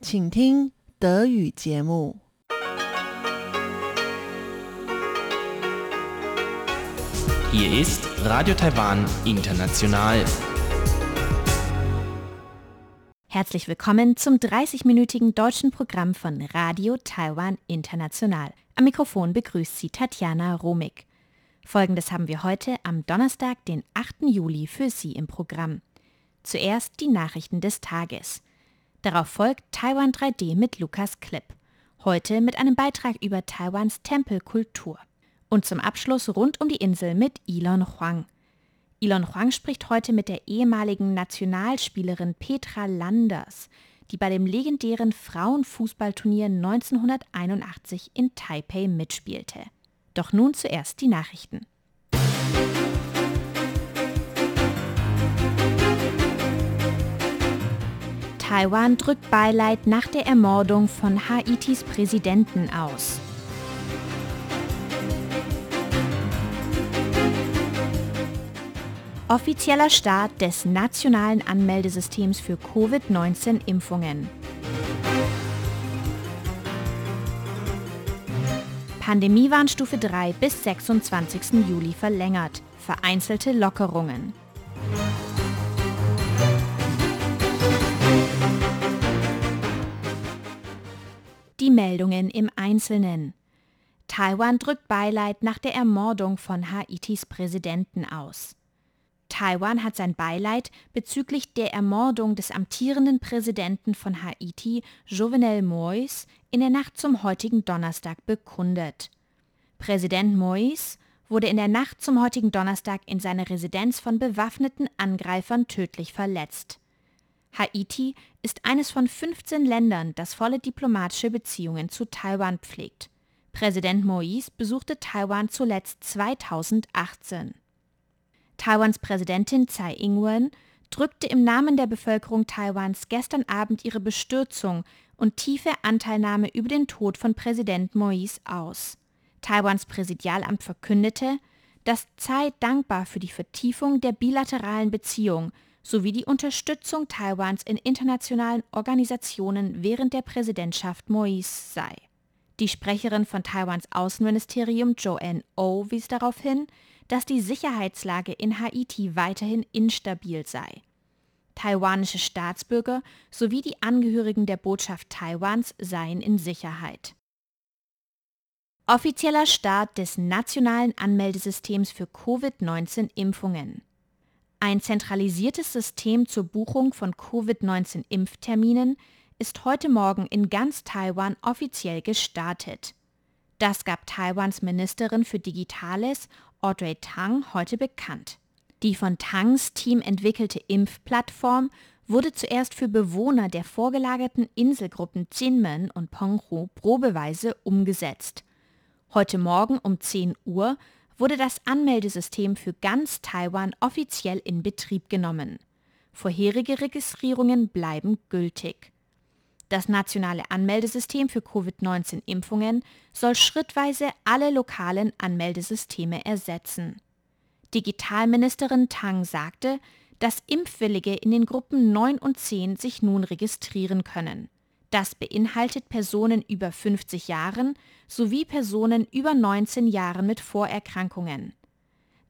请听德语节目。 Hier ist Radio Taiwan International. Herzlich willkommen zum 30-minütigen deutschen Programm von Radio Taiwan International. Am Mikrofon begrüßt Sie Tatjana Romig. Folgendes haben wir heute am Donnerstag, den 8. Juli, für Sie im Programm. Zuerst die Nachrichten des Tages. Darauf folgt Taiwan 3D mit Lukas Klipp. Heute mit einem Beitrag über Taiwans Tempelkultur. Und zum Abschluss rund um die Insel mit Elon Huang. Elon Huang spricht heute mit der ehemaligen Nationalspielerin Petra Landers, die bei dem legendären Frauenfußballturnier 1981 in Taipei mitspielte. Doch nun zuerst die Nachrichten. Taiwan drückt Beileid nach der Ermordung von Haitis Präsidenten aus. Offizieller Start des nationalen Anmeldesystems für Covid-19-Impfungen. Pandemiewarnstufe 3 bis 26. Juli verlängert. Vereinzelte Lockerungen. Die Meldungen im Einzelnen. Taiwan drückt Beileid nach der Ermordung von Haitis Präsidenten aus. Taiwan hat sein Beileid bezüglich der Ermordung des amtierenden Präsidenten von Haiti, Jovenel Moïse, in der Nacht zum heutigen Donnerstag bekundet. Präsident Moïse wurde in der Nacht zum heutigen Donnerstag in seiner Residenz von bewaffneten Angreifern tödlich verletzt. Haiti ist eines von 15 Ländern, das volle diplomatische Beziehungen zu Taiwan pflegt. Präsident Moïse besuchte Taiwan zuletzt 2018. Taiwans Präsidentin Tsai Ing-wen drückte im Namen der Bevölkerung Taiwans gestern Abend ihre Bestürzung und tiefe Anteilnahme über den Tod von Präsident Moïse aus. Taiwans Präsidialamt verkündete, dass Tsai dankbar für die Vertiefung der bilateralen Beziehung sowie die Unterstützung Taiwans in internationalen Organisationen während der Präsidentschaft Moïse sei. Die Sprecherin von Taiwans Außenministerium Joanne O oh wies darauf hin, dass die Sicherheitslage in Haiti weiterhin instabil sei. Taiwanische Staatsbürger sowie die Angehörigen der Botschaft Taiwans seien in Sicherheit. Offizieller Start des nationalen Anmeldesystems für Covid-19-Impfungen. Ein zentralisiertes System zur Buchung von Covid-19-Impfterminen ist heute Morgen in ganz Taiwan offiziell gestartet. Das gab Taiwans Ministerin für Digitales Audrey Tang heute bekannt. Die von Tangs Team entwickelte Impfplattform wurde zuerst für Bewohner der vorgelagerten Inselgruppen Jinmen und Penghu probeweise umgesetzt. Heute Morgen um 10 Uhr wurde das Anmeldesystem für ganz Taiwan offiziell in Betrieb genommen. Vorherige Registrierungen bleiben gültig. Das nationale Anmeldesystem für Covid-19-Impfungen soll schrittweise alle lokalen Anmeldesysteme ersetzen. Digitalministerin Tang sagte, dass Impfwillige in den Gruppen 9 und 10 sich nun registrieren können. Das beinhaltet Personen über 50 Jahren sowie Personen über 19 Jahren mit Vorerkrankungen.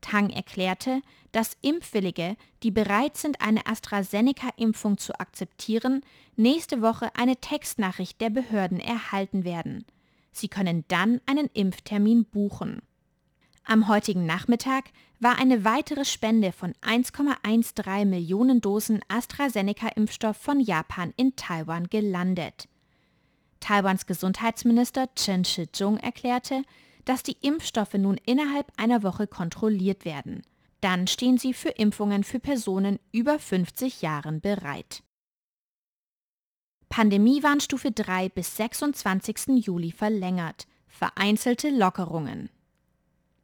Tang erklärte, dass Impfwillige, die bereit sind, eine AstraZeneca-Impfung zu akzeptieren, nächste Woche eine Textnachricht der Behörden erhalten werden. Sie können dann einen Impftermin buchen. Am heutigen Nachmittag war eine weitere Spende von 1,13 Millionen Dosen AstraZeneca-Impfstoff von Japan in Taiwan gelandet. Taiwans Gesundheitsminister Chen Shih-chung erklärte, dass die Impfstoffe nun innerhalb einer Woche kontrolliert werden. Dann stehen sie für Impfungen für Personen über 50 Jahren bereit. Pandemiewarnstufe 3 bis 26. Juli verlängert. Vereinzelte Lockerungen.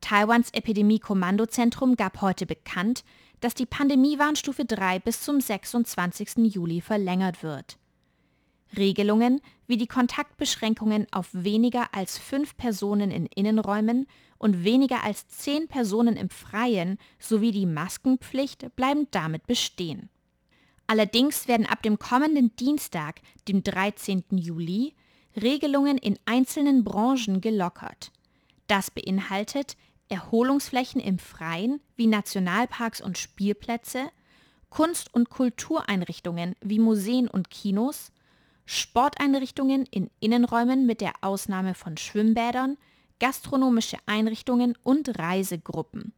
Taiwans Epidemie-Kommandozentrum gab heute bekannt, dass die Pandemiewarnstufe 3 bis zum 26. Juli verlängert wird. Regelungen wie die Kontaktbeschränkungen auf weniger als fünf Personen in Innenräumen und weniger als zehn Personen im Freien sowie die Maskenpflicht bleiben damit bestehen. Allerdings werden ab dem kommenden Dienstag, dem 13. Juli, Regelungen in einzelnen Branchen gelockert. Das beinhaltet Erholungsflächen im Freien wie Nationalparks und Spielplätze, Kunst- und Kultureinrichtungen wie Museen und Kinos, Sporteinrichtungen in Innenräumen mit der Ausnahme von Schwimmbädern, gastronomische Einrichtungen und Reisegruppen.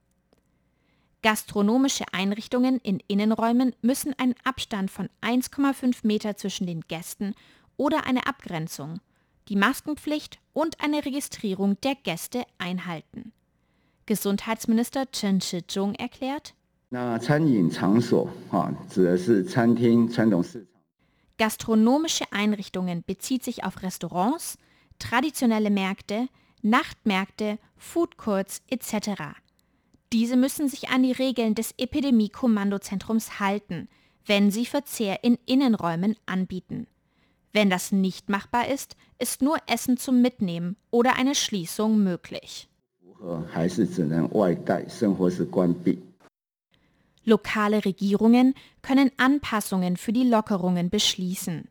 Gastronomische Einrichtungen in Innenräumen müssen einen Abstand von 1,5 Meter zwischen den Gästen oder eine Abgrenzung, die Maskenpflicht und eine Registrierung der Gäste einhalten. Gesundheitsminister Chen Shih-chung erklärt, Gastronomische Einrichtungen bezieht sich auf Restaurants, traditionelle Märkte, Nachtmärkte, Foodcourts etc. Diese müssen sich an die Regeln des Epidemie-Kommandozentrums halten, wenn sie Verzehr in Innenräumen anbieten. Wenn das nicht machbar ist, ist nur Essen zum Mitnehmen oder eine Schließung möglich. Lokale Regierungen können Anpassungen für die Lockerungen beschließen.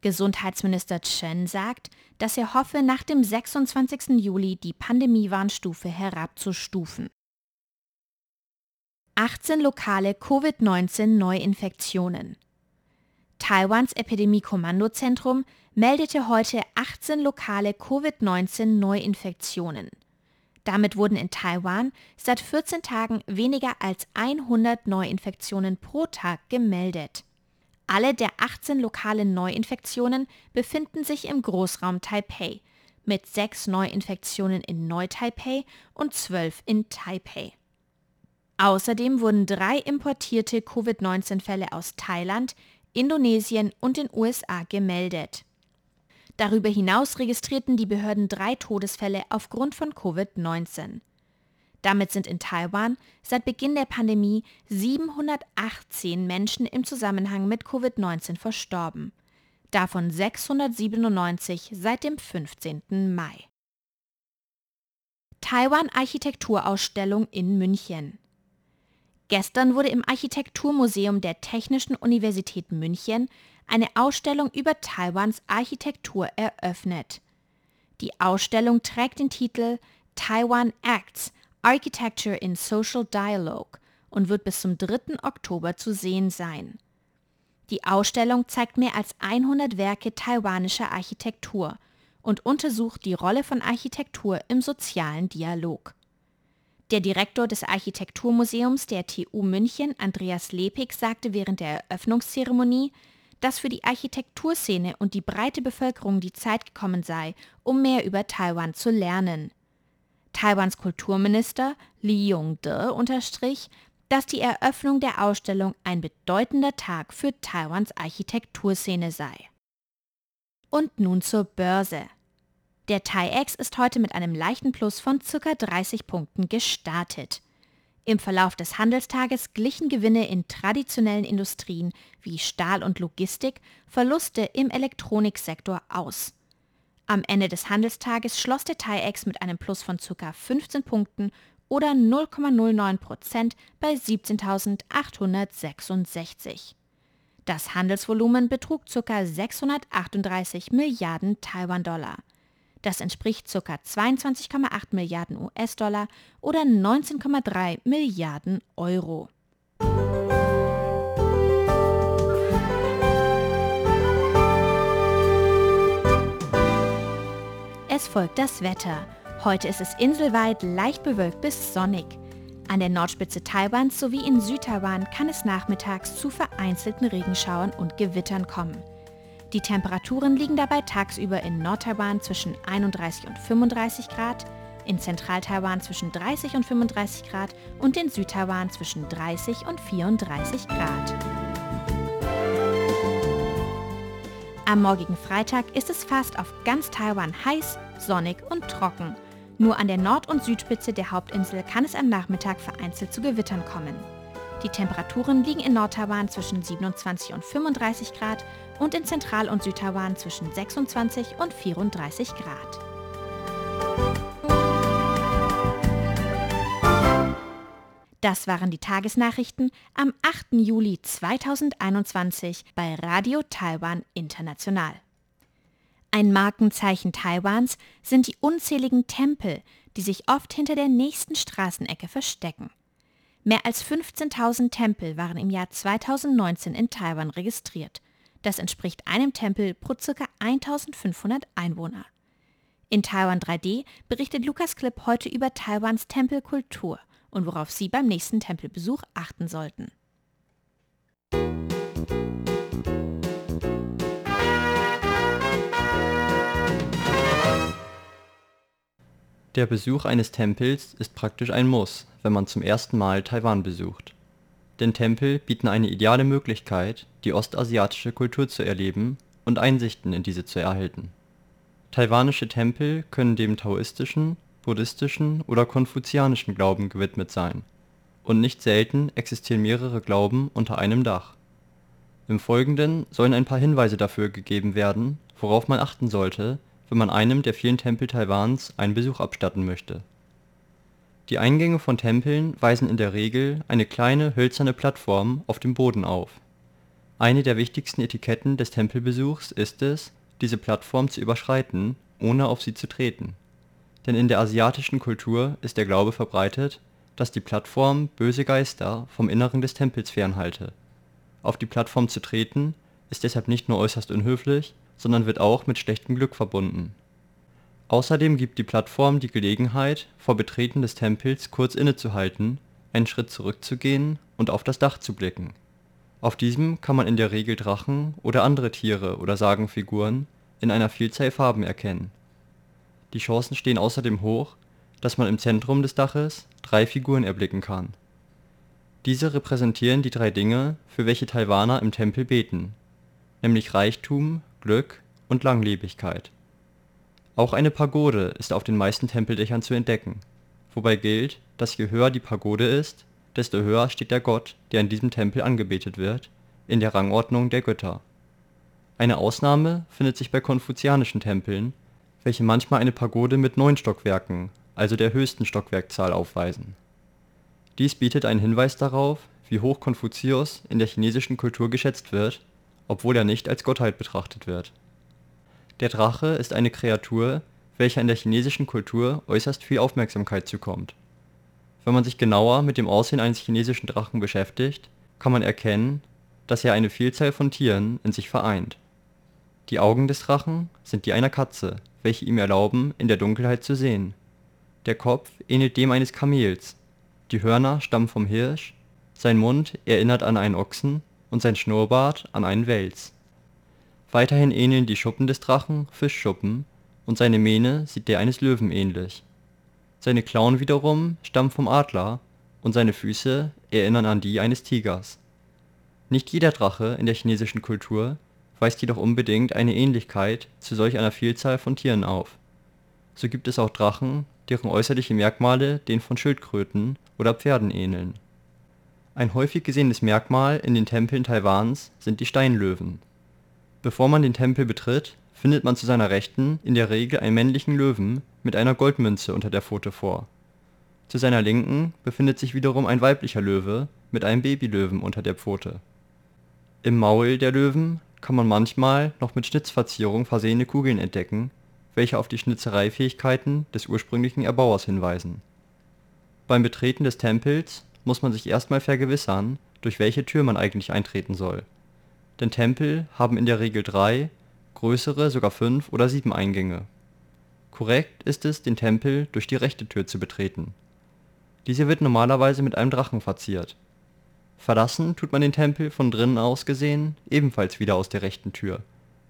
Gesundheitsminister Chen sagt, dass er hoffe, nach dem 26. Juli die Pandemiewarnstufe herabzustufen. 18 lokale Covid-19-Neuinfektionen. Taiwans Epidemie-Kommandozentrum meldete heute 18 lokale Covid-19-Neuinfektionen. Damit wurden in Taiwan seit 14 Tagen weniger als 100 Neuinfektionen pro Tag gemeldet. Alle der 18 lokalen Neuinfektionen befinden sich im Großraum Taipei, mit sechs Neuinfektionen in Neu-Taipei und zwölf in Taipei. Außerdem wurden drei importierte Covid-19-Fälle aus Thailand, Indonesien und den USA gemeldet. Darüber hinaus registrierten die Behörden drei Todesfälle aufgrund von Covid-19. Damit sind in Taiwan seit Beginn der Pandemie 718 Menschen im Zusammenhang mit Covid-19 verstorben, davon 697 seit dem 15. Mai. Taiwan Architekturausstellung in München. Gestern wurde im Architekturmuseum der Technischen Universität München eine Ausstellung über Taiwans Architektur eröffnet. Die Ausstellung trägt den Titel Taiwan Acts Architecture in Social Dialogue und wird bis zum 3. Oktober zu sehen sein. Die Ausstellung zeigt mehr als 100 Werke taiwanischer Architektur und untersucht die Rolle von Architektur im sozialen Dialog. Der Direktor des Architekturmuseums der TU München, Andreas Lepig, sagte während der Eröffnungszeremonie, dass für die Architekturszene und die breite Bevölkerung die Zeit gekommen sei, um mehr über Taiwan zu lernen. Taiwans Kulturminister Li Yong-de unterstrich, dass die Eröffnung der Ausstellung ein bedeutender Tag für Taiwans Architekturszene sei. Und nun zur Börse. Der TAIEX ist heute mit einem leichten Plus von ca. 30 Punkten gestartet. Im Verlauf des Handelstages glichen Gewinne in traditionellen Industrien wie Stahl und Logistik Verluste im Elektroniksektor aus. Am Ende des Handelstages schloss der TAIEX mit einem Plus von ca. 15 Punkten oder 0,09 Prozent bei 17.866. Das Handelsvolumen betrug ca. 638 Milliarden Taiwan-Dollar. Das entspricht ca. 22,8 Milliarden US-Dollar oder 19,3 Milliarden Euro. Es folgt das Wetter. Heute ist es inselweit leicht bewölkt bis sonnig. An der Nordspitze Taiwans sowie in Südtaiwan kann es nachmittags zu vereinzelten Regenschauern und Gewittern kommen. Die Temperaturen liegen dabei tagsüber in Nordtaiwan zwischen 31 und 35 Grad, in Zentraltaiwan zwischen 30 und 35 Grad und in Südtaiwan zwischen 30 und 34 Grad. Am morgigen Freitag ist es fast auf ganz Taiwan heiß, sonnig und trocken. Nur an der Nord- und Südspitze der Hauptinsel kann es am Nachmittag vereinzelt zu Gewittern kommen. Die Temperaturen liegen in Nordtaiwan zwischen 27 und 35 Grad und in Zentral- und Südtaiwan zwischen 26 und 34 Grad. Das waren die Tagesnachrichten am 8. Juli 2021 bei Radio Taiwan International. Ein Markenzeichen Taiwans sind die unzähligen Tempel, die sich oft hinter der nächsten Straßenecke verstecken. Mehr als 15.000 Tempel waren im Jahr 2019 in Taiwan registriert. Das entspricht einem Tempel pro ca. 1500 Einwohner. In Taiwan 3D berichtet Lukas Klipp heute über Taiwans Tempelkultur und worauf Sie beim nächsten Tempelbesuch achten sollten. Der Besuch eines Tempels ist praktisch ein Muss, wenn man zum ersten Mal Taiwan besucht. Denn Tempel bieten eine ideale Möglichkeit, die ostasiatische Kultur zu erleben und Einsichten in diese zu erhalten. Taiwanische Tempel können dem taoistischen, buddhistischen oder konfuzianischen Glauben gewidmet sein, und nicht selten existieren mehrere Glauben unter einem Dach. Im Folgenden sollen ein paar Hinweise dafür gegeben werden, worauf man achten sollte, wenn man einem der vielen Tempel Taiwans einen Besuch abstatten möchte. Die Eingänge von Tempeln weisen in der Regel eine kleine hölzerne Plattform auf dem Boden auf. Eine der wichtigsten Etiketten des Tempelbesuchs ist es, diese Plattform zu überschreiten, ohne auf sie zu treten. Denn in der asiatischen Kultur ist der Glaube verbreitet, dass die Plattform böse Geister vom Inneren des Tempels fernhalte. Auf die Plattform zu treten ist deshalb nicht nur äußerst unhöflich, sondern wird auch mit schlechtem Glück verbunden. Außerdem gibt die Plattform die Gelegenheit, vor Betreten des Tempels kurz innezuhalten, einen Schritt zurückzugehen und auf das Dach zu blicken. Auf diesem kann man in der Regel Drachen oder andere Tiere oder Sagenfiguren in einer Vielzahl Farben erkennen. Die Chancen stehen außerdem hoch, dass man im Zentrum des Daches drei Figuren erblicken kann. Diese repräsentieren die drei Dinge, für welche Taiwaner im Tempel beten, nämlich Reichtum, Glück und Langlebigkeit. Auch eine Pagode ist auf den meisten Tempeldächern zu entdecken, wobei gilt, dass je höher die Pagode ist, desto höher steht der Gott, der in diesem Tempel angebetet wird, in der Rangordnung der Götter. Eine Ausnahme findet sich bei konfuzianischen Tempeln, welche manchmal eine Pagode mit neun Stockwerken, also der höchsten Stockwerkzahl aufweisen. Dies bietet einen Hinweis darauf, wie hoch Konfuzius in der chinesischen Kultur geschätzt wird obwohl er nicht als Gottheit betrachtet wird. Der Drache ist eine Kreatur, welcher in der chinesischen Kultur äußerst viel Aufmerksamkeit zukommt. Wenn man sich genauer mit dem Aussehen eines chinesischen Drachen beschäftigt, kann man erkennen, dass er eine Vielzahl von Tieren in sich vereint. Die Augen des Drachen sind die einer Katze, welche ihm erlauben, in der Dunkelheit zu sehen. Der Kopf ähnelt dem eines Kamels, die Hörner stammen vom Hirsch, sein Mund erinnert an einen Ochsen und sein Schnurrbart an einen Wels. Weiterhin ähneln die Schuppen des Drachen Fischschuppen und seine Mähne sieht der eines Löwen ähnlich. Seine Klauen wiederum stammen vom Adler und seine Füße erinnern an die eines Tigers. Nicht jeder Drache in der chinesischen Kultur weist jedoch unbedingt eine Ähnlichkeit zu solch einer Vielzahl von Tieren auf. So gibt es auch Drachen, deren äußerliche Merkmale denen von Schildkröten oder Pferden ähneln ein häufig gesehenes Merkmal in den Tempeln Taiwans sind die Steinlöwen. Bevor man den Tempel betritt, findet man zu seiner Rechten in der Regel einen männlichen Löwen mit einer Goldmünze unter der Pfote vor. Zu seiner Linken befindet sich wiederum ein weiblicher Löwe mit einem Babylöwen unter der Pfote. Im Maul der Löwen kann man manchmal noch mit Schnitzverzierung versehene Kugeln entdecken, welche auf die Schnitzereifähigkeiten des ursprünglichen Erbauers hinweisen. Beim Betreten des Tempels muss man sich erstmal vergewissern, durch welche Tür man eigentlich eintreten soll. Denn Tempel haben in der Regel drei, größere sogar fünf oder sieben Eingänge. Korrekt ist es, den Tempel durch die rechte Tür zu betreten. Diese wird normalerweise mit einem Drachen verziert. Verlassen tut man den Tempel von drinnen aus gesehen ebenfalls wieder aus der rechten Tür,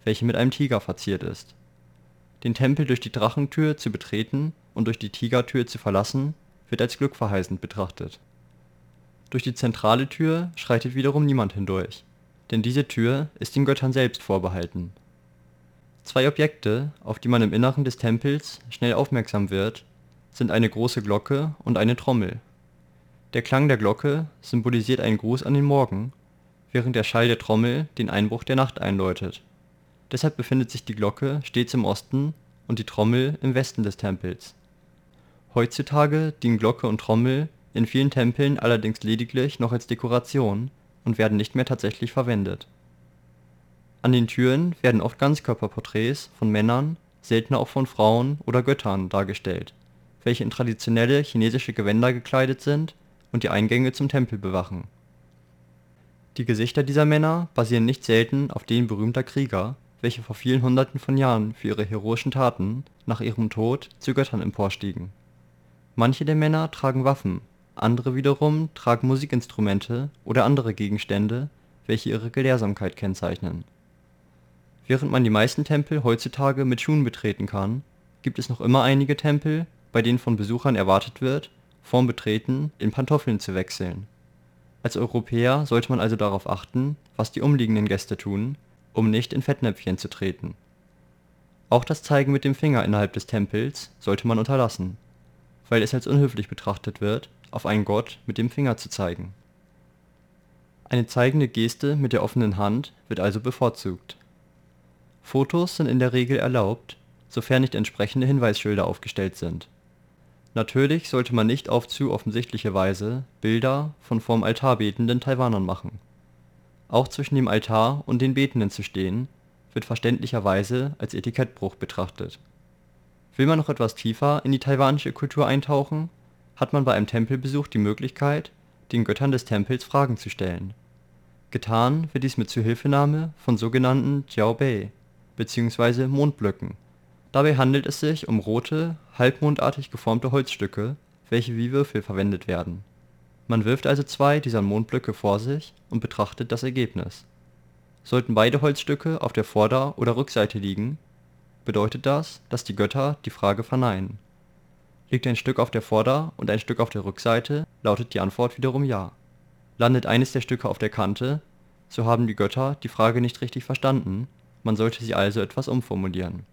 welche mit einem Tiger verziert ist. Den Tempel durch die Drachentür zu betreten und durch die Tigertür zu verlassen, wird als glückverheißend betrachtet durch die zentrale Tür schreitet wiederum niemand hindurch, denn diese Tür ist den Göttern selbst vorbehalten. Zwei Objekte, auf die man im Inneren des Tempels schnell aufmerksam wird, sind eine große Glocke und eine Trommel. Der Klang der Glocke symbolisiert einen Gruß an den Morgen, während der Schall der Trommel den Einbruch der Nacht einläutet. Deshalb befindet sich die Glocke stets im Osten und die Trommel im Westen des Tempels. Heutzutage dienen Glocke und Trommel in vielen Tempeln allerdings lediglich noch als Dekoration und werden nicht mehr tatsächlich verwendet. An den Türen werden oft Ganzkörperporträts von Männern, seltener auch von Frauen oder Göttern dargestellt, welche in traditionelle chinesische Gewänder gekleidet sind und die Eingänge zum Tempel bewachen. Die Gesichter dieser Männer basieren nicht selten auf denen berühmter Krieger, welche vor vielen Hunderten von Jahren für ihre heroischen Taten nach ihrem Tod zu Göttern emporstiegen. Manche der Männer tragen Waffen, andere wiederum tragen Musikinstrumente oder andere Gegenstände, welche ihre Gelehrsamkeit kennzeichnen. Während man die meisten Tempel heutzutage mit Schuhen betreten kann, gibt es noch immer einige Tempel, bei denen von Besuchern erwartet wird, vorm Betreten in Pantoffeln zu wechseln. Als Europäer sollte man also darauf achten, was die umliegenden Gäste tun, um nicht in Fettnäpfchen zu treten. Auch das Zeigen mit dem Finger innerhalb des Tempels sollte man unterlassen, weil es als unhöflich betrachtet wird, auf einen Gott mit dem Finger zu zeigen. Eine zeigende Geste mit der offenen Hand wird also bevorzugt. Fotos sind in der Regel erlaubt, sofern nicht entsprechende Hinweisschilder aufgestellt sind. Natürlich sollte man nicht auf zu offensichtliche Weise Bilder von vorm Altar betenden Taiwanern machen. Auch zwischen dem Altar und den Betenden zu stehen, wird verständlicherweise als Etikettbruch betrachtet. Will man noch etwas tiefer in die taiwanische Kultur eintauchen, hat man bei einem Tempelbesuch die Möglichkeit, den Göttern des Tempels Fragen zu stellen. Getan wird dies mit Zuhilfenahme von sogenannten Jiaobei bzw. Mondblöcken. Dabei handelt es sich um rote, halbmondartig geformte Holzstücke, welche wie Würfel verwendet werden. Man wirft also zwei dieser Mondblöcke vor sich und betrachtet das Ergebnis. Sollten beide Holzstücke auf der Vorder oder Rückseite liegen, bedeutet das, dass die Götter die Frage verneinen. Liegt ein Stück auf der Vorder und ein Stück auf der Rückseite, lautet die Antwort wiederum Ja. Landet eines der Stücke auf der Kante, so haben die Götter die Frage nicht richtig verstanden, man sollte sie also etwas umformulieren.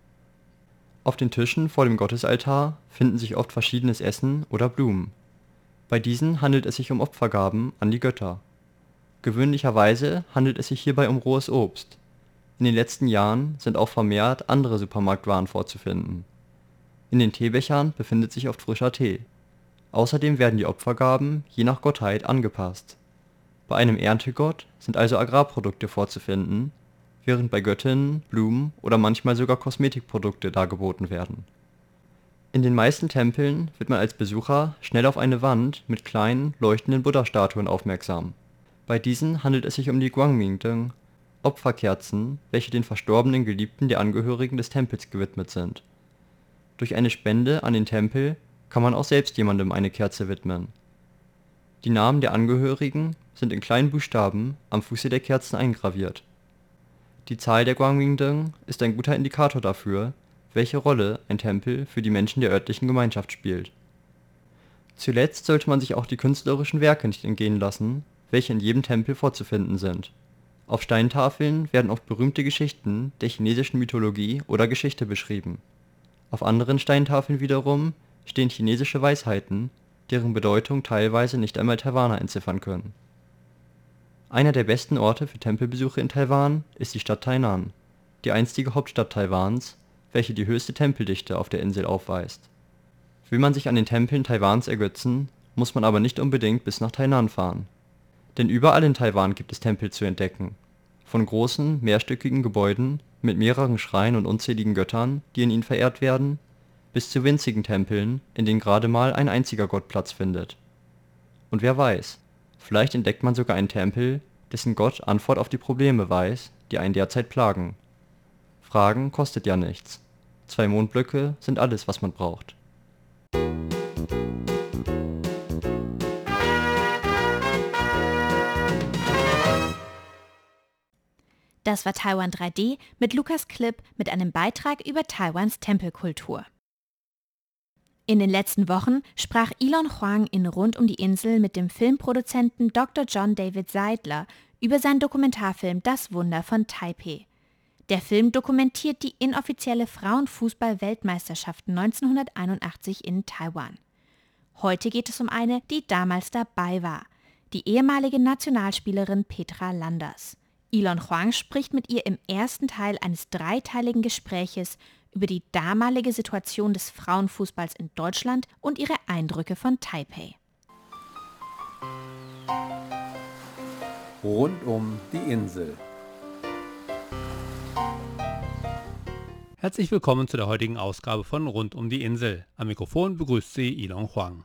Auf den Tischen vor dem Gottesaltar finden sich oft verschiedenes Essen oder Blumen. Bei diesen handelt es sich um Opfergaben an die Götter. Gewöhnlicherweise handelt es sich hierbei um rohes Obst. In den letzten Jahren sind auch vermehrt andere Supermarktwaren vorzufinden. In den Teebechern befindet sich oft frischer Tee. Außerdem werden die Opfergaben je nach Gottheit angepasst. Bei einem Erntegott sind also Agrarprodukte vorzufinden während bei Göttinnen Blumen oder manchmal sogar Kosmetikprodukte dargeboten werden. In den meisten Tempeln wird man als Besucher schnell auf eine Wand mit kleinen, leuchtenden Buddha-Statuen aufmerksam. Bei diesen handelt es sich um die Guangmingdong, Opferkerzen, welche den verstorbenen Geliebten der Angehörigen des Tempels gewidmet sind. Durch eine Spende an den Tempel kann man auch selbst jemandem eine Kerze widmen. Die Namen der Angehörigen sind in kleinen Buchstaben am Fuße der Kerzen eingraviert die Zahl der Guangmingdong ist ein guter Indikator dafür, welche Rolle ein Tempel für die Menschen der örtlichen Gemeinschaft spielt. Zuletzt sollte man sich auch die künstlerischen Werke nicht entgehen lassen, welche in jedem Tempel vorzufinden sind. Auf Steintafeln werden oft berühmte Geschichten der chinesischen Mythologie oder Geschichte beschrieben. Auf anderen Steintafeln wiederum stehen chinesische Weisheiten, deren Bedeutung teilweise nicht einmal Taiwaner entziffern können einer der besten Orte für Tempelbesuche in Taiwan ist die Stadt Tainan, die einstige Hauptstadt Taiwans, welche die höchste Tempeldichte auf der Insel aufweist. Will man sich an den Tempeln Taiwans ergötzen, muss man aber nicht unbedingt bis nach Tainan fahren. Denn überall in Taiwan gibt es Tempel zu entdecken. Von großen, mehrstöckigen Gebäuden mit mehreren Schreinen und unzähligen Göttern, die in ihnen verehrt werden, bis zu winzigen Tempeln, in denen gerade mal ein einziger Gott Platz findet. Und wer weiß, Vielleicht entdeckt man sogar einen Tempel, dessen Gott Antwort auf die Probleme weiß, die einen derzeit plagen. Fragen kostet ja nichts. Zwei Mondblöcke sind alles, was man braucht. Das war Taiwan 3D mit Lukas Klipp mit einem Beitrag über Taiwans Tempelkultur. In den letzten Wochen sprach Elon Huang in Rund um die Insel mit dem Filmproduzenten Dr. John David Seidler über seinen Dokumentarfilm Das Wunder von Taipei. Der Film dokumentiert die inoffizielle Frauenfußball-Weltmeisterschaft 1981 in Taiwan. Heute geht es um eine, die damals dabei war, die ehemalige Nationalspielerin Petra Landers. Elon Huang spricht mit ihr im ersten Teil eines dreiteiligen Gespräches über die damalige Situation des Frauenfußballs in Deutschland und ihre Eindrücke von Taipei. Rund um die Insel. Herzlich willkommen zu der heutigen Ausgabe von Rund um die Insel. Am Mikrofon begrüßt sie Ilon Huang.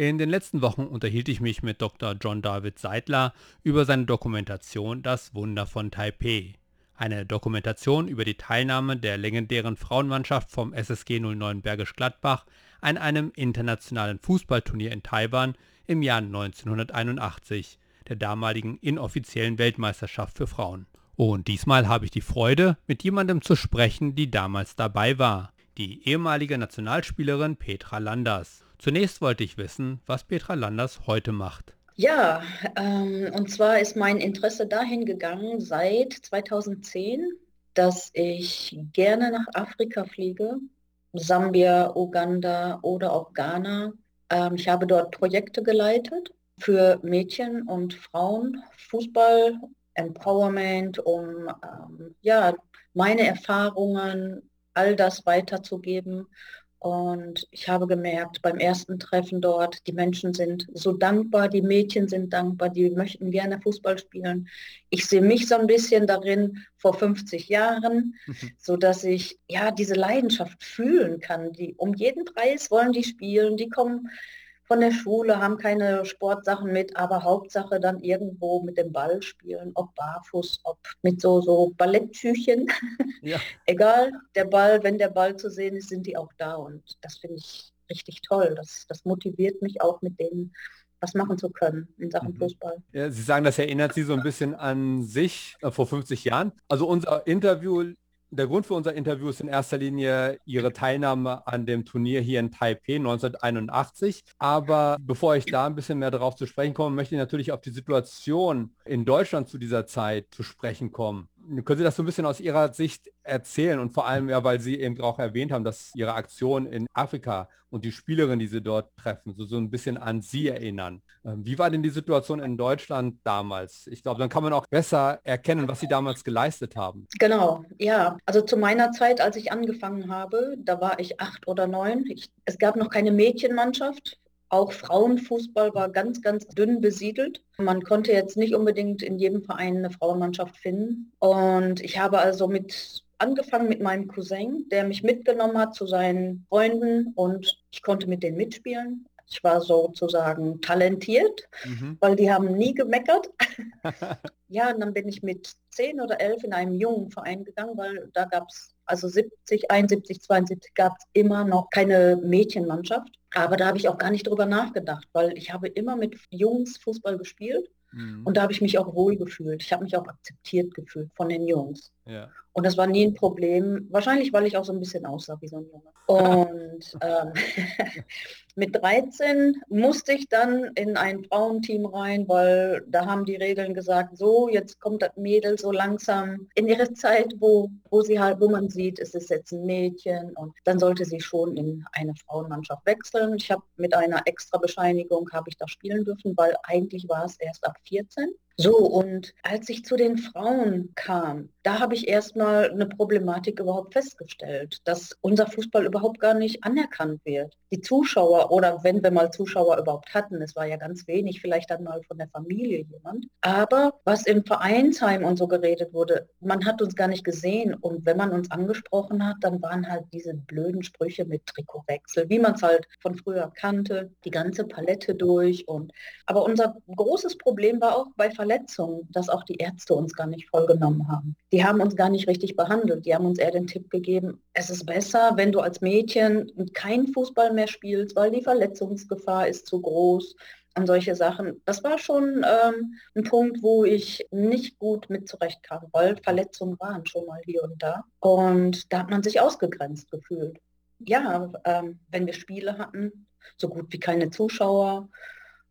In den letzten Wochen unterhielt ich mich mit Dr. John David Seidler über seine Dokumentation Das Wunder von Taipei. Eine Dokumentation über die Teilnahme der legendären Frauenmannschaft vom SSG 09 Bergisch Gladbach an einem internationalen Fußballturnier in Taiwan im Jahr 1981 der damaligen inoffiziellen Weltmeisterschaft für Frauen. Und diesmal habe ich die Freude, mit jemandem zu sprechen, die damals dabei war, die ehemalige Nationalspielerin Petra Landers. Zunächst wollte ich wissen, was Petra Landers heute macht. Ja, ähm, und zwar ist mein Interesse dahin gegangen seit 2010, dass ich gerne nach Afrika fliege, Sambia, Uganda oder auch Ghana. Ähm, ich habe dort Projekte geleitet für Mädchen und Frauen, Fußball, Empowerment, um ähm, ja, meine Erfahrungen, all das weiterzugeben. Und ich habe gemerkt, beim ersten Treffen dort, die Menschen sind so dankbar, die Mädchen sind dankbar, die möchten gerne Fußball spielen. Ich sehe mich so ein bisschen darin vor 50 Jahren, mhm. so dass ich ja diese Leidenschaft fühlen kann. Die um jeden Preis wollen die spielen, die kommen von der Schule, haben keine Sportsachen mit, aber Hauptsache dann irgendwo mit dem Ball spielen, ob barfuß, ob mit so, so Ballettschüchen. Ja. Egal, der Ball, wenn der Ball zu sehen ist, sind die auch da und das finde ich richtig toll. Das, das motiviert mich auch mit denen was machen zu können in Sachen mhm. Fußball. Ja, Sie sagen, das erinnert Sie so ein bisschen an sich äh, vor 50 Jahren. Also unser Interview der Grund für unser Interview ist in erster Linie Ihre Teilnahme an dem Turnier hier in Taipei 1981. Aber bevor ich da ein bisschen mehr darauf zu sprechen komme, möchte ich natürlich auf die Situation in Deutschland zu dieser Zeit zu sprechen kommen. Können Sie das so ein bisschen aus Ihrer Sicht erzählen und vor allem ja, weil Sie eben auch erwähnt haben, dass Ihre Aktion in Afrika und die Spielerin, die Sie dort treffen, so, so ein bisschen an Sie erinnern. Ähm, wie war denn die Situation in Deutschland damals? Ich glaube, dann kann man auch besser erkennen, was Sie damals geleistet haben. Genau, ja. Also zu meiner Zeit, als ich angefangen habe, da war ich acht oder neun. Ich, es gab noch keine Mädchenmannschaft. Auch Frauenfußball war ganz, ganz dünn besiedelt. Man konnte jetzt nicht unbedingt in jedem Verein eine Frauenmannschaft finden. Und ich habe also mit angefangen mit meinem Cousin, der mich mitgenommen hat zu seinen Freunden und ich konnte mit denen mitspielen. Ich war sozusagen talentiert, mhm. weil die haben nie gemeckert. ja, und dann bin ich mit zehn oder elf in einem jungen Verein gegangen, weil da gab es, also 70, 71, 72 gab es immer noch keine Mädchenmannschaft. Aber da habe ich auch gar nicht drüber nachgedacht, weil ich habe immer mit Jungs Fußball gespielt mhm. und da habe ich mich auch wohl gefühlt. Ich habe mich auch akzeptiert gefühlt von den Jungs. Ja. Und das war nie ein Problem. Wahrscheinlich, weil ich auch so ein bisschen aussah wie so ein Junge. Und ähm, mit 13 musste ich dann in ein Frauenteam rein, weil da haben die Regeln gesagt, so, jetzt kommt das Mädel so langsam in ihre Zeit, wo, wo sie halt, wo man sieht, es ist jetzt ein Mädchen und dann sollte sie schon in eine Frauenmannschaft wechseln. Ich habe mit einer extra Bescheinigung habe ich da spielen dürfen, weil eigentlich war es erst ab 14. So, und als ich zu den Frauen kam, da habe ich erstmal eine Problematik überhaupt festgestellt, dass unser Fußball überhaupt gar nicht anerkannt wird. Die Zuschauer oder wenn wir mal Zuschauer überhaupt hatten, es war ja ganz wenig, vielleicht dann mal von der Familie jemand. Aber was im Vereinsheim und so geredet wurde, man hat uns gar nicht gesehen und wenn man uns angesprochen hat, dann waren halt diese blöden Sprüche mit Trikotwechsel, wie man es halt von früher kannte, die ganze Palette durch und aber unser großes Problem war auch bei Verletzungen, dass auch die Ärzte uns gar nicht vollgenommen haben. Die haben uns gar nicht richtig behandelt. Die haben uns eher den Tipp gegeben, es ist besser, wenn du als Mädchen keinen Fußball mehr spielst, weil die Verletzungsgefahr ist zu groß an solche Sachen. Das war schon ähm, ein Punkt, wo ich nicht gut mit zurechtkam, weil Verletzungen waren schon mal hier und da. Und da hat man sich ausgegrenzt gefühlt. Ja, ähm, wenn wir Spiele hatten, so gut wie keine Zuschauer.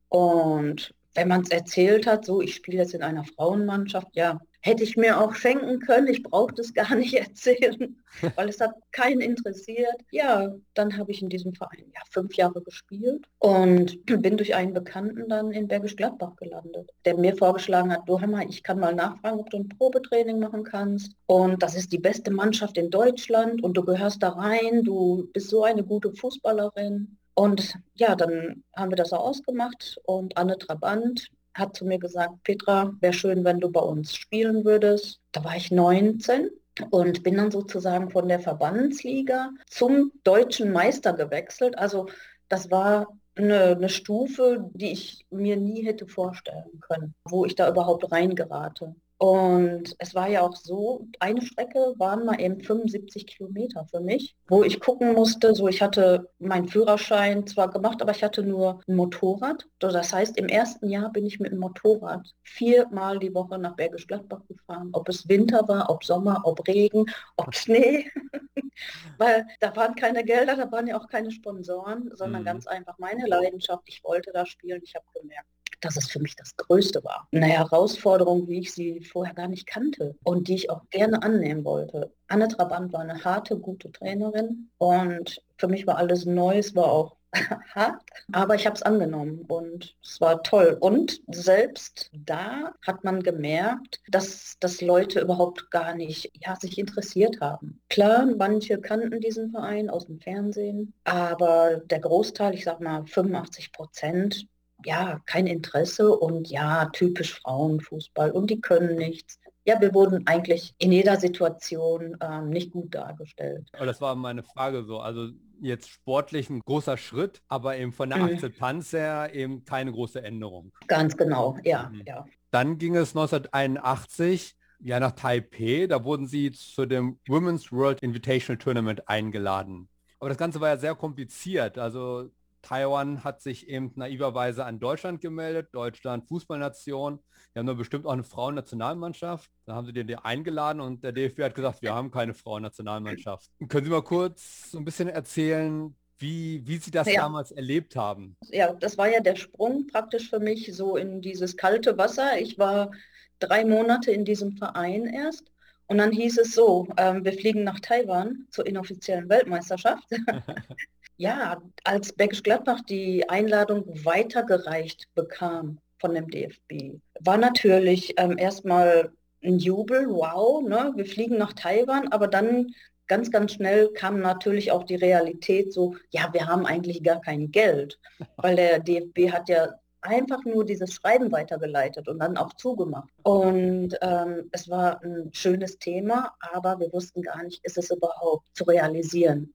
Und wenn man es erzählt hat, so ich spiele jetzt in einer Frauenmannschaft, ja, hätte ich mir auch schenken können. Ich brauche das gar nicht erzählen, weil es hat keinen interessiert. Ja, dann habe ich in diesem Verein ja, fünf Jahre gespielt und bin durch einen Bekannten dann in Bergisch Gladbach gelandet, der mir vorgeschlagen hat, du Hammer, ich kann mal nachfragen, ob du ein Probetraining machen kannst. Und das ist die beste Mannschaft in Deutschland und du gehörst da rein, du bist so eine gute Fußballerin. Und ja, dann haben wir das auch ausgemacht und Anne Trabant hat zu mir gesagt, Petra, wäre schön, wenn du bei uns spielen würdest. Da war ich 19 und bin dann sozusagen von der Verbandsliga zum deutschen Meister gewechselt. Also das war eine, eine, Stufe, die ich mir nie hätte vorstellen können, wo ich da überhaupt reingerate. Und es war ja auch so, eine Strecke waren mal eben 75 Kilometer für mich, wo ich gucken musste, so ich hatte meinen Führerschein zwar gemacht, aber ich hatte nur ein Motorrad. Das heißt, im ersten Jahr bin ich mit dem Motorrad viermal die Woche nach Bergisch Gladbach gefahren. Ob es Winter war, ob Sommer, ob Regen, ob Schnee. Weil da waren keine Gelder, da waren ja auch keine Sponsoren, sondern mhm. ganz einfach meine Leidenschaft. Ich wollte da spielen. Ich habe gemerkt, dass es für mich das Größte war. Eine Herausforderung, wie ich sie vorher gar nicht kannte und die ich auch gerne annehmen wollte. Anne Trabant war eine harte, gute Trainerin und für mich war alles Neues, war auch hart, aber ich habe es angenommen und es war toll. Und selbst da hat man gemerkt, dass, dass Leute überhaupt gar nicht ja, sich interessiert haben. Klar, manche kannten diesen Verein aus dem Fernsehen, aber der Großteil, ich sag mal 85 Prozent, ja, kein Interesse und ja, typisch Frauenfußball und die können nichts. Ja, wir wurden eigentlich in jeder Situation ähm, nicht gut dargestellt. Aber das war meine Frage so. Also jetzt sportlich ein großer Schritt, aber eben von der mhm. Akzeptanz her eben keine große Änderung. Ganz genau, ja, mhm. ja. Dann ging es 1981 ja nach Taipei. Da wurden sie zu dem Women's World Invitational Tournament eingeladen. Aber das Ganze war ja sehr kompliziert. Also Taiwan hat sich eben naiverweise an Deutschland gemeldet, Deutschland Fußballnation. Wir haben nur bestimmt auch eine Frauennationalmannschaft. Da haben sie den eingeladen und der DFB hat gesagt, wir haben keine Frauennationalmannschaft. Können Sie mal kurz so ein bisschen erzählen, wie, wie Sie das ja. damals erlebt haben? Ja, das war ja der Sprung praktisch für mich so in dieses kalte Wasser. Ich war drei Monate in diesem Verein erst. Und dann hieß es so, ähm, wir fliegen nach Taiwan zur inoffiziellen Weltmeisterschaft. Ja, als Bergisch Gladbach die Einladung weitergereicht bekam von dem DFB, war natürlich ähm, erstmal ein Jubel, wow, ne? wir fliegen nach Taiwan, aber dann ganz, ganz schnell kam natürlich auch die Realität so, ja, wir haben eigentlich gar kein Geld, weil der DFB hat ja einfach nur dieses Schreiben weitergeleitet und dann auch zugemacht. Und ähm, es war ein schönes Thema, aber wir wussten gar nicht, ist es überhaupt zu realisieren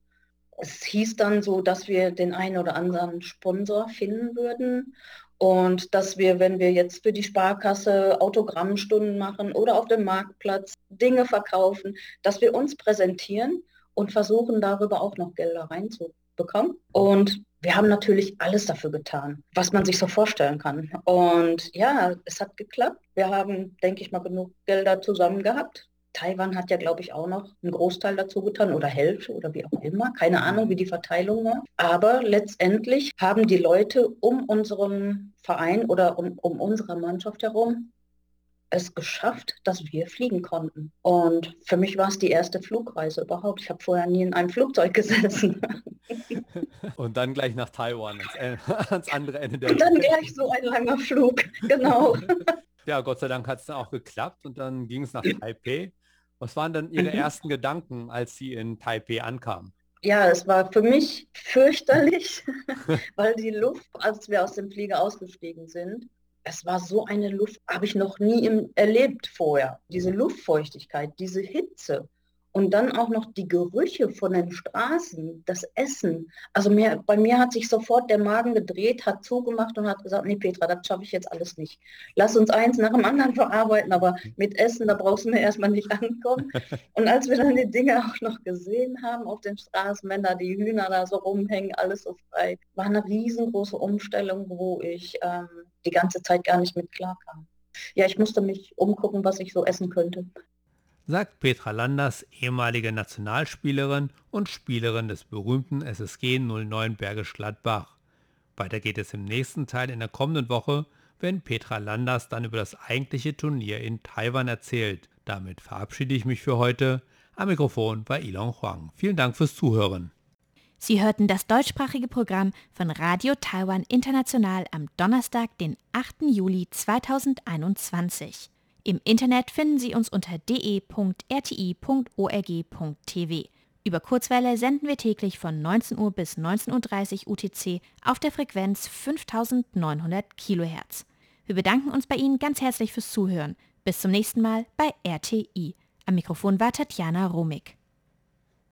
es hieß dann so, dass wir den einen oder anderen Sponsor finden würden und dass wir, wenn wir jetzt für die Sparkasse Autogrammstunden machen oder auf dem Marktplatz Dinge verkaufen, dass wir uns präsentieren und versuchen darüber auch noch Gelder reinzubekommen. Und wir haben natürlich alles dafür getan, was man sich so vorstellen kann. Und ja, es hat geklappt. Wir haben, denke ich mal, genug Gelder zusammen gehabt. Taiwan hat ja, glaube ich, auch noch einen Großteil dazu getan oder Hälfte oder wie auch immer. Keine Ahnung, wie die Verteilung war. Aber letztendlich haben die Leute um unseren Verein oder um, um unsere Mannschaft herum es geschafft, dass wir fliegen konnten. Und für mich war es die erste Flugreise überhaupt. Ich habe vorher nie in einem Flugzeug gesessen. Und dann gleich nach Taiwan, ans, ans andere Ende der Und dann gleich so ein langer Flug, genau. Ja, Gott sei Dank hat es dann auch geklappt und dann ging es nach Taipei. Was waren dann Ihre mhm. ersten Gedanken, als Sie in Taipei ankamen? Ja, es war für mich fürchterlich, weil die Luft, als wir aus dem Flieger ausgestiegen sind, es war so eine Luft, habe ich noch nie im, erlebt vorher. Diese Luftfeuchtigkeit, diese Hitze. Und dann auch noch die Gerüche von den Straßen, das Essen. Also mir, bei mir hat sich sofort der Magen gedreht, hat zugemacht und hat gesagt, nee Petra, das schaffe ich jetzt alles nicht. Lass uns eins nach dem anderen verarbeiten, aber mit Essen, da brauchst du mir erstmal nicht ankommen. Und als wir dann die Dinge auch noch gesehen haben auf den Straßen, wenn da die Hühner da so rumhängen, alles so frei, war eine riesengroße Umstellung, wo ich ähm, die ganze Zeit gar nicht mit klarkam. Ja, ich musste mich umgucken, was ich so essen könnte sagt Petra Landers, ehemalige Nationalspielerin und Spielerin des berühmten SSG 09 Bergisch Gladbach. Weiter geht es im nächsten Teil in der kommenden Woche, wenn Petra Landers dann über das eigentliche Turnier in Taiwan erzählt. Damit verabschiede ich mich für heute. Am Mikrofon war Ilon Huang. Vielen Dank fürs Zuhören. Sie hörten das deutschsprachige Programm von Radio Taiwan International am Donnerstag, den 8. Juli 2021. Im Internet finden Sie uns unter de.rti.org.tv. Über Kurzwelle senden wir täglich von 19 Uhr bis 19.30 Uhr UTC auf der Frequenz 5900 kHz. Wir bedanken uns bei Ihnen ganz herzlich fürs Zuhören. Bis zum nächsten Mal bei RTI. Am Mikrofon war Tatjana Romig.